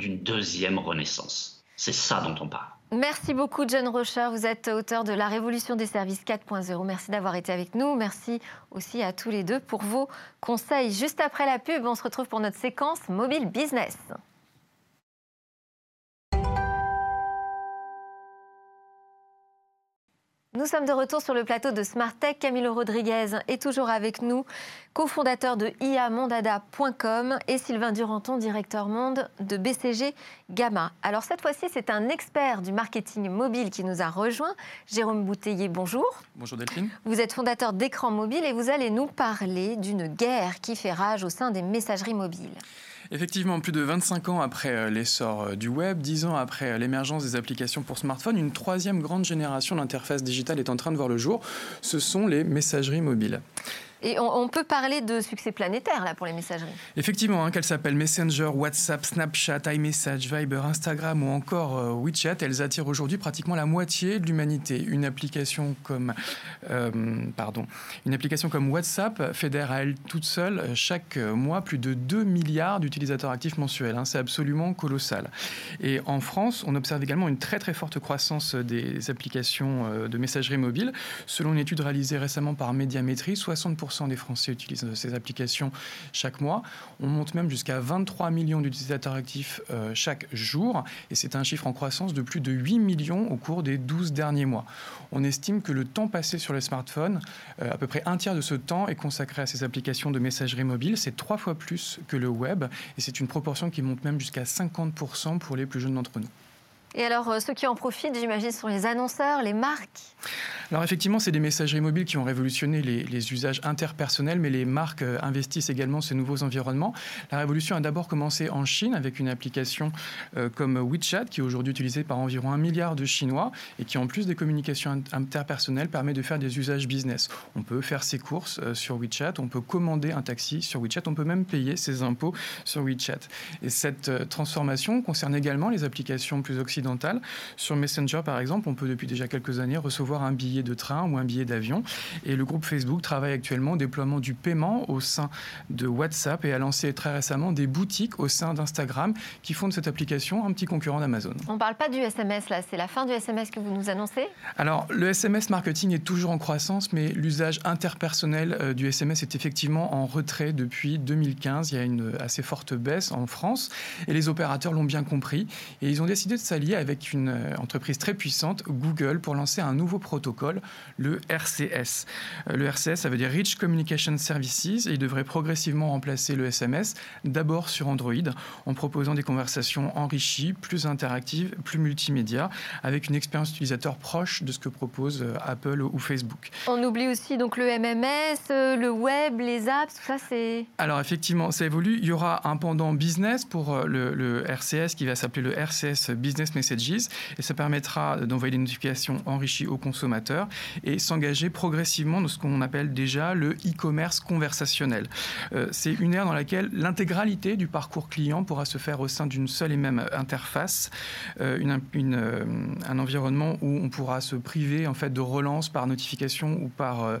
d'une deuxième renaissance. C'est ça dont on parle. Merci beaucoup, John Rocher. Vous êtes auteur de La Révolution des services 4.0. Merci d'avoir été avec nous. Merci aussi à tous les deux pour vos conseils. Juste après la pub, on se retrouve pour notre séquence Mobile Business. Nous sommes de retour sur le plateau de Smart Tech. Camilo Rodriguez est toujours avec nous, cofondateur de iamondada.com et Sylvain Duranton, directeur monde de BCG Gamma. Alors cette fois-ci, c'est un expert du marketing mobile qui nous a rejoint. Jérôme Bouteiller, bonjour. Bonjour Delphine. Vous êtes fondateur d'écran mobile et vous allez nous parler d'une guerre qui fait rage au sein des messageries mobiles. Effectivement, plus de 25 ans après euh, l'essor euh, du web, 10 ans après euh, l'émergence des applications pour smartphone, une troisième grande génération d'interfaces digitales est en train de voir le jour. Ce sont les messageries mobiles. Et on, peut parler de succès planétaire là pour les messageries. Effectivement, hein, qu'elles s'appellent Messenger, WhatsApp, Snapchat, iMessage, Viber, Instagram ou encore euh, WeChat, elles attirent aujourd'hui pratiquement la moitié de l'humanité. Une application comme, euh, pardon, une application comme WhatsApp fédère à elle toute seule euh, chaque mois plus de 2 milliards d'utilisateurs actifs mensuels. Hein. C'est absolument colossal. Et en France, on observe également une très très forte croissance des applications de messagerie mobile. Selon une étude réalisée récemment par Médiamétrie, 60% des Français utilisent ces applications chaque mois. On monte même jusqu'à 23 millions d'utilisateurs actifs euh, chaque jour. Et c'est un chiffre en croissance de plus de 8 millions au cours des 12 derniers mois. On estime que le temps passé sur les smartphones, euh, à peu près un tiers de ce temps est consacré à ces applications de messagerie mobile. C'est trois fois plus que le web. Et c'est une proportion qui monte même jusqu'à 50% pour les plus jeunes d'entre nous. Et alors, euh, ceux qui en profitent, j'imagine, sont les annonceurs, les marques alors effectivement, c'est des messageries mobiles qui ont révolutionné les, usages interpersonnels, mais les marques euh, investissent également ces nouveaux environnements. La révolution a d'abord commencé en Chine avec une application euh, comme WeChat, qui est aujourd'hui utilisée par environ un milliard de Chinois et qui, en plus des communications interpersonnelles, permet de faire des usages business. On peut faire ses courses sur WeChat, on peut commander un taxi sur WeChat, on peut même payer ses impôts sur WeChat. Et cette transformation concerne également les applications plus occidentales. Sur Messenger, par exemple, on peut depuis déjà quelques années recevoir un billet de train ou un billet d'avion. Et le groupe Facebook travaille actuellement au déploiement du paiement au sein de WhatsApp et a lancé très récemment des boutiques au sein d'Instagram qui font de cette application un petit concurrent d'Amazon. On ne parle pas du SMS là, c'est la fin du SMS que vous nous annoncez? Alors le SMS marketing est toujours en croissance, mais l'usage interpersonnel euh, du SMS est effectivement en retrait depuis 2015. Il y a une assez forte baisse en France et les opérateurs l'ont bien compris et ils ont décidé de s'allier avec une euh, entreprise très puissante, Google, pour lancer un nouveau protocole le RCS. Euh, le RCS, ça veut dire Rich Communication Services, et il devrait progressivement remplacer le SMS, d'abord sur Android, en proposant des conversations enrichies, plus interactives, plus multimédia, avec une expérience utilisateur proche de ce que propose euh, Apple ou Facebook. On oublie aussi donc le MMS, le web, les apps, tout ça c'est... Alors effectivement, ça évolue. Il y aura un pendant business pour le, le RCS qui va s'appeler le RCS Business Et ça permettra d'envoyer des notifications enrichies aux consommateurs et s'engager progressivement dans ce qu'on appelle déjà le e-commerce conversationnel. Euh, c'est une ère dans laquelle l'intégralité du parcours client pourra se faire au sein d'une seule et même interface, euh, euh, un environnement où on pourra se priver en fait de relance par notification ou par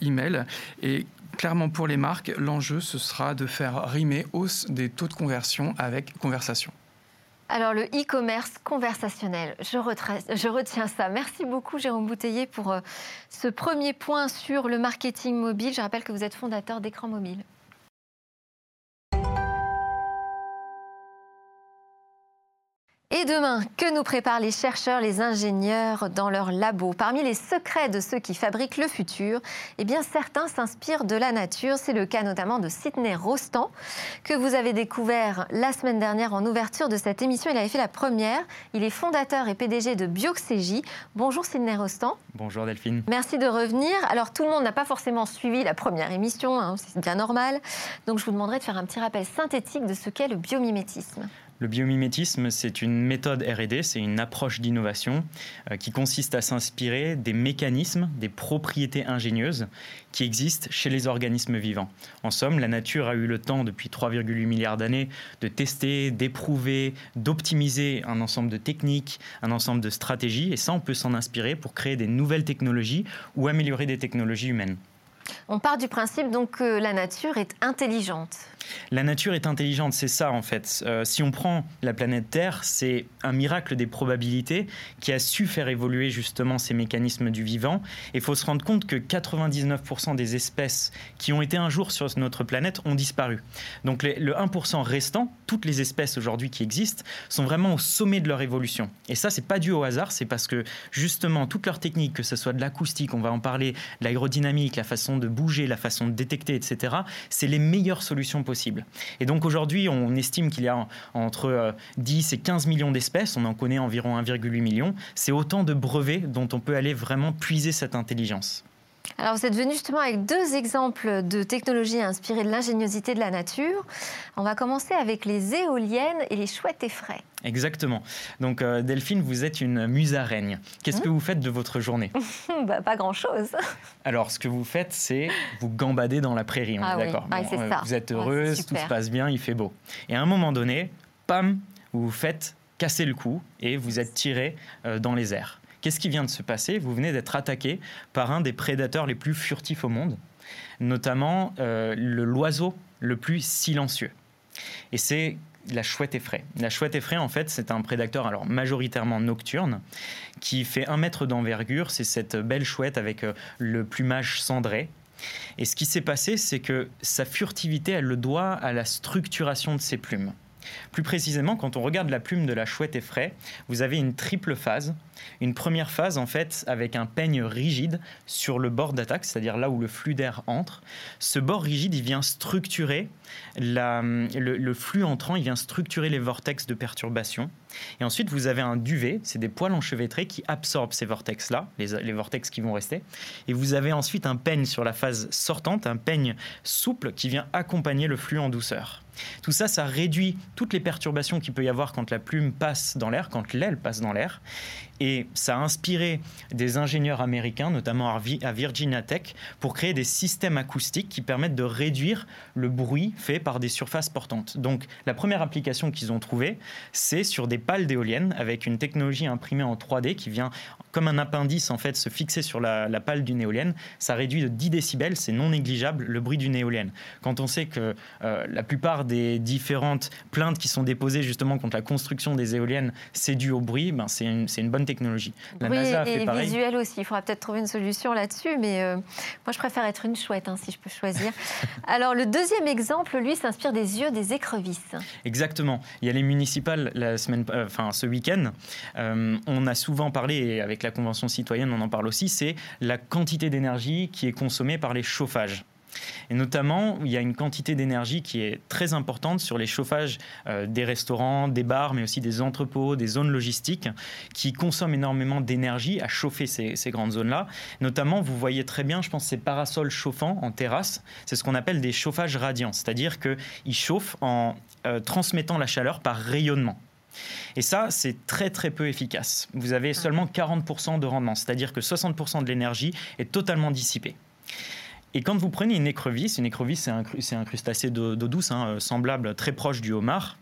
email et clairement pour les marques, l'enjeu ce sera de faire rimer hausse des taux de conversion avec conversation. Alors le e-commerce conversationnel, je, retiens ça. Merci beaucoup Jérôme Bouteiller pour euh, ce premier point sur le marketing mobile. Je rappelle que vous êtes fondateur d'écran mobile. Et demain, que nous préparent les chercheurs, les ingénieurs dans leurs labos Parmi les secrets de ceux qui fabriquent le futur, eh bien certains s'inspirent de la nature. C'est le cas notamment de Sidney Rostand, que vous avez découvert la semaine dernière en ouverture de cette émission. Il avait fait la première. Il est fondateur et PDG de Bioxégie. Bonjour Sidney Rostand. Bonjour Delphine. Merci de revenir. Alors tout le monde n'a pas forcément suivi la première émission, hein, c'est bien normal. Donc je vous demanderai de faire un petit rappel synthétique de ce qu'est le biomimétisme. Le biomimétisme, c'est une méthode RD, c'est une approche d'innovation euh, qui consiste à s'inspirer des mécanismes, des propriétés ingénieuses qui existent chez les organismes vivants. En somme, la nature a eu le temps depuis 3,8 milliards d'années de tester, d'éprouver, d'optimiser un ensemble de techniques, un ensemble de stratégies, et ça, on peut s'en inspirer pour créer des nouvelles technologies ou améliorer des technologies humaines. On part du principe donc que la nature est intelligente. La nature est intelligente, c'est ça en fait. Euh, si on prend la planète Terre, c'est un miracle des probabilités qui a su faire évoluer justement ces mécanismes du vivant. Et il faut se rendre compte que 99% des espèces qui ont été un jour sur notre planète ont disparu. Donc le 1% restant, toutes les espèces aujourd'hui qui existent, sont vraiment au sommet de leur évolution. Et ça, c'est pas dû au hasard, c'est parce que justement toutes leurs techniques, que ce soit de l'acoustique, on va en parler, l'aérodynamique, la façon de bouger, la façon de détecter, etc., c'est les meilleures solutions possibles. Et donc aujourd'hui, on estime qu'il y a entre 10 euh, et 15 millions d'espèces, on en connaît environ 1,8 million. C'est autant de brevets dont on peut aller vraiment puiser cette intelligence. Alors vous êtes venu justement avec deux exemples de technologies inspirées de l'ingéniosité de la nature. On va commencer avec les éoliennes et les chouettes effraies. Exactement. Donc euh, Delphine, vous êtes une musaraigne. Qu'est-ce mmh. que vous faites de votre journée bah, Pas grand-chose. Alors ce que vous faites, c'est vous gambadez dans la prairie, on ah est d'accord. Ah, euh, vous êtes heureuse, tout se passe bien, il fait beau. Et à un moment donné, pam, vous vous faites casser le cou et vous êtes tiré euh, dans les airs. Qu'est-ce qui vient de se passer? Vous venez d'être attaqué par un des prédateurs les plus furtifs au monde, notamment euh, le l'oiseau le plus silencieux. Et c'est la chouette effraie. La chouette effraie, en fait, c'est un prédateur alors majoritairement nocturne qui fait un mètre d'envergure. C'est cette belle chouette avec euh, le plumage cendré. Et ce qui s'est passé, c'est que sa furtivité, elle le doit à la structuration de ses plumes. Plus précisément, quand on regarde la plume de la chouette effraie, vous avez une triple phase. Une première phase, en fait, avec un peigne rigide sur le bord d'attaque, c'est-à-dire là où le flux d'air entre. Ce bord rigide, il vient structurer le, flux entrant, il vient structurer les vortex de perturbation. Et ensuite, vous avez un duvet, c'est des poils enchevêtrés qui absorbent ces vortex-là, les, les vortex qui vont rester. Et vous avez ensuite un peigne sur la phase sortante, un peigne souple qui vient accompagner le flux en douceur. Tout ça, ça réduit toutes les perturbations qu'il peut y avoir quand la plume passe dans l'air, quand l'aile passe dans l'air. Et ça a inspiré des ingénieurs américains, notamment à Virginia Tech, pour créer des systèmes acoustiques qui permettent de réduire le bruit fait par des surfaces portantes. Donc la première application qu'ils ont trouvée, c'est sur des pales d'éoliennes avec une technologie imprimée en 3D qui vient comme un appendice en fait se fixer sur la, pale d'une éolienne. Ça réduit de 10 décibels, c'est non négligeable le bruit d'une éolienne. Quand on sait que euh, la plupart des différentes plaintes qui sont déposées justement contre la construction des éoliennes, c'est dû au bruit, ben c'est une, une bonne technologie. La NASA et visuel aussi. Il faudra peut-être trouver une solution là-dessus, mais euh, moi je préfère être une chouette hein, si je peux choisir. Alors le deuxième exemple, lui, s'inspire des yeux des écrevisses. Exactement. Il y a les municipales la semaine, euh, enfin ce week-end. Euh, on a souvent parlé et avec la convention citoyenne, on en parle aussi. C'est la quantité d'énergie qui est consommée par les chauffages. Et notamment, il y a une quantité d'énergie qui est très importante sur les chauffages euh, des restaurants, des bars, mais aussi des entrepôts, des zones logistiques, qui consomment énormément d'énergie à chauffer ces, grandes zones-là. Notamment, vous voyez très bien, je pense, ces parasols chauffants en terrasse. C'est ce qu'on appelle des chauffages radiants, c'est-à-dire qu'ils chauffent en euh, transmettant la chaleur par rayonnement. Et ça, c'est très très peu efficace. Vous avez seulement 40% de rendement, c'est-à-dire que 60% de l'énergie est totalement dissipée. Et quand vous prenez une écrevisse, une écrevisse c'est un, crustacé d'eau douce, hein, semblable, très proche du homard,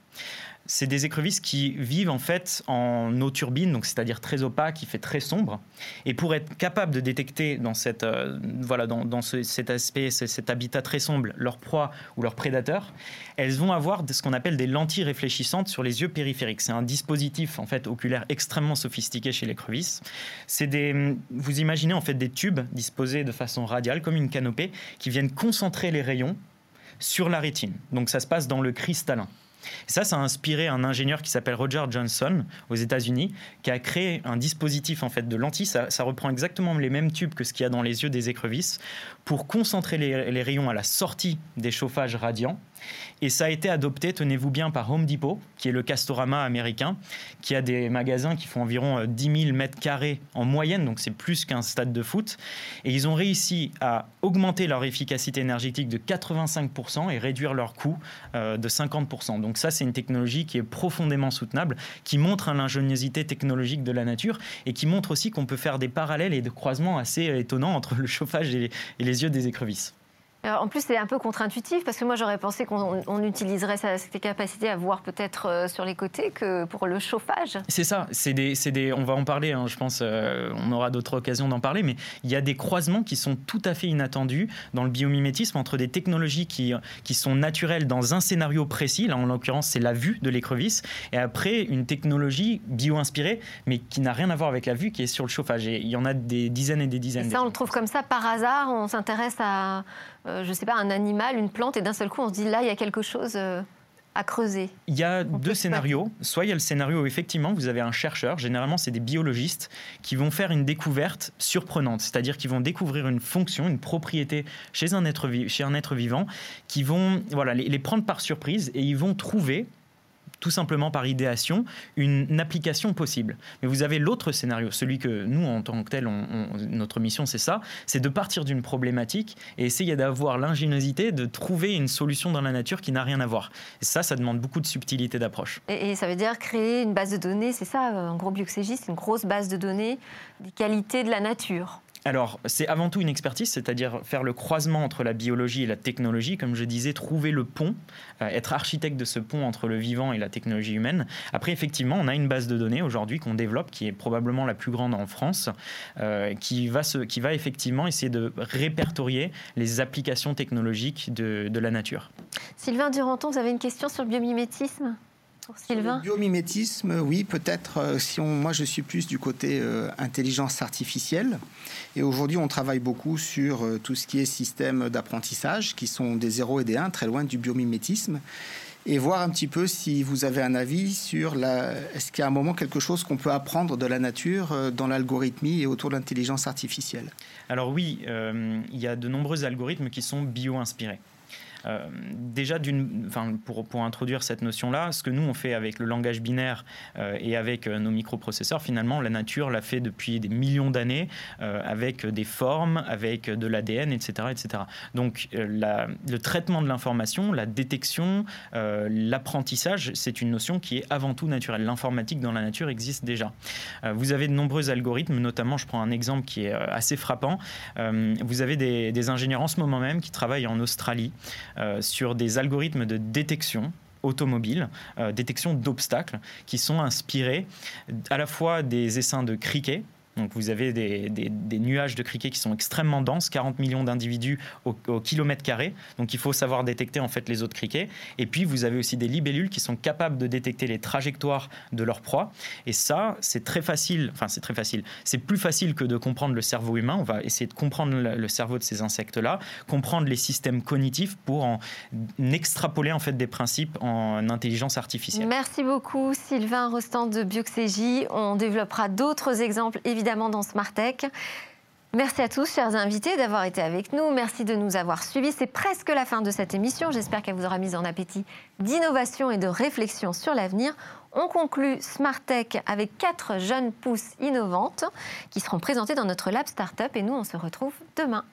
c'est des écrevisses qui vivent en fait en eau turbine, donc c'est-à-dire très opaque, qui fait très sombre. Et pour être capable de détecter dans, euh, cet aspect, cet habitat très sombre, leur proie ou leur prédateur, elles vont avoir ce qu'on appelle des lentilles réfléchissantes sur les yeux périphériques. C'est un dispositif en fait oculaire extrêmement sophistiqué chez l'écrevisse. C'est des, vous imaginez en fait des tubes disposés de façon radiale comme une canopée qui viennent concentrer les rayons sur la rétine. Donc ça se passe dans le cristallin. Ça, ça a inspiré un ingénieur qui s'appelle Roger Johnson aux États-Unis, qui a créé un dispositif en fait de lentilles. Ça, reprend exactement les mêmes tubes que ce qu'il y a dans les yeux des écrevisses pour concentrer les rayons à la sortie des chauffages radiants et ça a été adopté, tenez-vous bien, par Home Depot, qui est le Castorama américain, qui a des magasins qui font environ 10 euh, 000 mètres carrés en moyenne, donc c'est plus qu'un stade de foot. Et ils ont réussi à augmenter leur efficacité énergétique de 85% et réduire leur coût euh, de 50%. Donc ça, c'est une technologie qui est profondément soutenable, qui montre l'ingéniosité technologique de la nature et qui montre aussi qu'on peut faire des parallèles et des croisements assez étonnants entre le chauffage et les yeux des écrevisses. En plus, c'est un peu contre-intuitif parce que moi, j'aurais pensé qu'on utiliserait cette capacité à voir peut-être euh, sur les côtés que pour le chauffage. C'est ça. C'est des, des, on va en parler. Hein, je pense, euh, on aura d'autres occasions d'en parler. Mais il y a des croisements qui sont tout à fait inattendus dans le biomimétisme entre des technologies qui, qui sont naturelles dans un scénario précis. Là, en l'occurrence, c'est la vue de l'écrevisse. Et après, une technologie bio-inspirée, mais qui n'a rien à voir avec la vue, qui est sur le chauffage. Et il y en a des dizaines et des dizaines. Et ça, on le trouve comme ça par hasard. On s'intéresse à euh, je ne sais pas, un animal, une plante, et d'un seul coup, on se dit là, il y a quelque chose euh, à creuser. Il y a deux scénarios. Soit il y a le scénario où effectivement vous avez un chercheur, généralement c'est des biologistes, qui vont faire une découverte surprenante, c'est-à-dire qu'ils vont découvrir une fonction, une propriété chez un être, chez un être vivant, qui vont voilà, les prendre par surprise et ils vont trouver tout simplement par idéation, une application possible. Mais vous avez l'autre scénario, celui que nous, en tant que tel, notre mission, c'est ça, c'est de partir d'une problématique et essayer d'avoir l'ingéniosité de trouver une solution dans la nature qui n'a rien à voir. Et ça, ça demande beaucoup de subtilité d'approche. Et, ça veut dire créer une base de données, c'est ça, en gros, Bioxégie, c'est une grosse base de données des qualités de la nature alors, c'est avant tout une expertise, c'est-à-dire faire le croisement entre la biologie et la technologie, comme je disais, trouver le pont, euh, être architecte de ce pont entre le vivant et la technologie humaine. Après, effectivement, on a une base de données aujourd'hui qu'on développe, qui est probablement la plus grande en France, euh, qui, va effectivement essayer de répertorier les applications technologiques de la nature. Sylvain Duranton, vous avez une question sur le biomimétisme? Le biomimétisme, oui, peut-être. Euh, si on, moi, je suis plus du côté euh, intelligence artificielle. Et aujourd'hui, on travaille beaucoup sur euh, tout ce qui est système d'apprentissage, qui sont des 0 et des 1, très loin du biomimétisme. Et voir un petit peu si vous avez un avis sur la. Est-ce qu'il y a un moment quelque chose qu'on peut apprendre de la nature dans l'algorithmie et autour de l'intelligence artificielle? Alors, oui, il y a de nombreux algorithmes qui sont bio-inspirés. Euh, déjà, pour, introduire cette notion-là, ce que nous on fait avec le langage binaire euh, et avec euh, nos microprocesseurs, finalement, la nature l'a fait depuis des millions d'années avec des formes, avec de l'ADN, etc., etc. Donc, le traitement de l'information, la détection, l'apprentissage, c'est une notion qui est avant tout naturelle. L'informatique dans la nature existe déjà. vous avez de nombreux algorithmes, notamment, je prends un exemple qui est assez frappant. vous avez des, ingénieurs en ce moment même qui travaillent en Australie sur des algorithmes de détection automobile, euh, détection d'obstacles, qui sont inspirés à la fois des essaims de cricket, donc vous avez des, nuages de criquets qui sont extrêmement denses, 40 millions d'individus au, kilomètre carré. Donc il faut savoir détecter en fait les autres criquets. Et puis vous avez aussi des libellules qui sont capables de détecter les trajectoires de leur proie. Et ça, c'est très facile. Enfin, c'est très facile. C'est plus facile que de comprendre le cerveau humain. On va essayer de comprendre le cerveau de ces insectes-là, comprendre les systèmes cognitifs pour en extrapoler en fait des principes en intelligence artificielle. Merci beaucoup Sylvain Rostand de Bioxégie. On développera d'autres exemples évidemment dans. Merci à tous, chers invités, d'avoir été avec nous. Merci de nous avoir suivis. C'est presque la fin de cette émission. J'espère qu'elle vous aura mis en appétit d'innovation et de réflexion sur l'avenir. On conclut Smart Tech avec quatre jeunes pousses innovantes qui seront présentées dans notre lab Startup. Et nous, on se retrouve demain.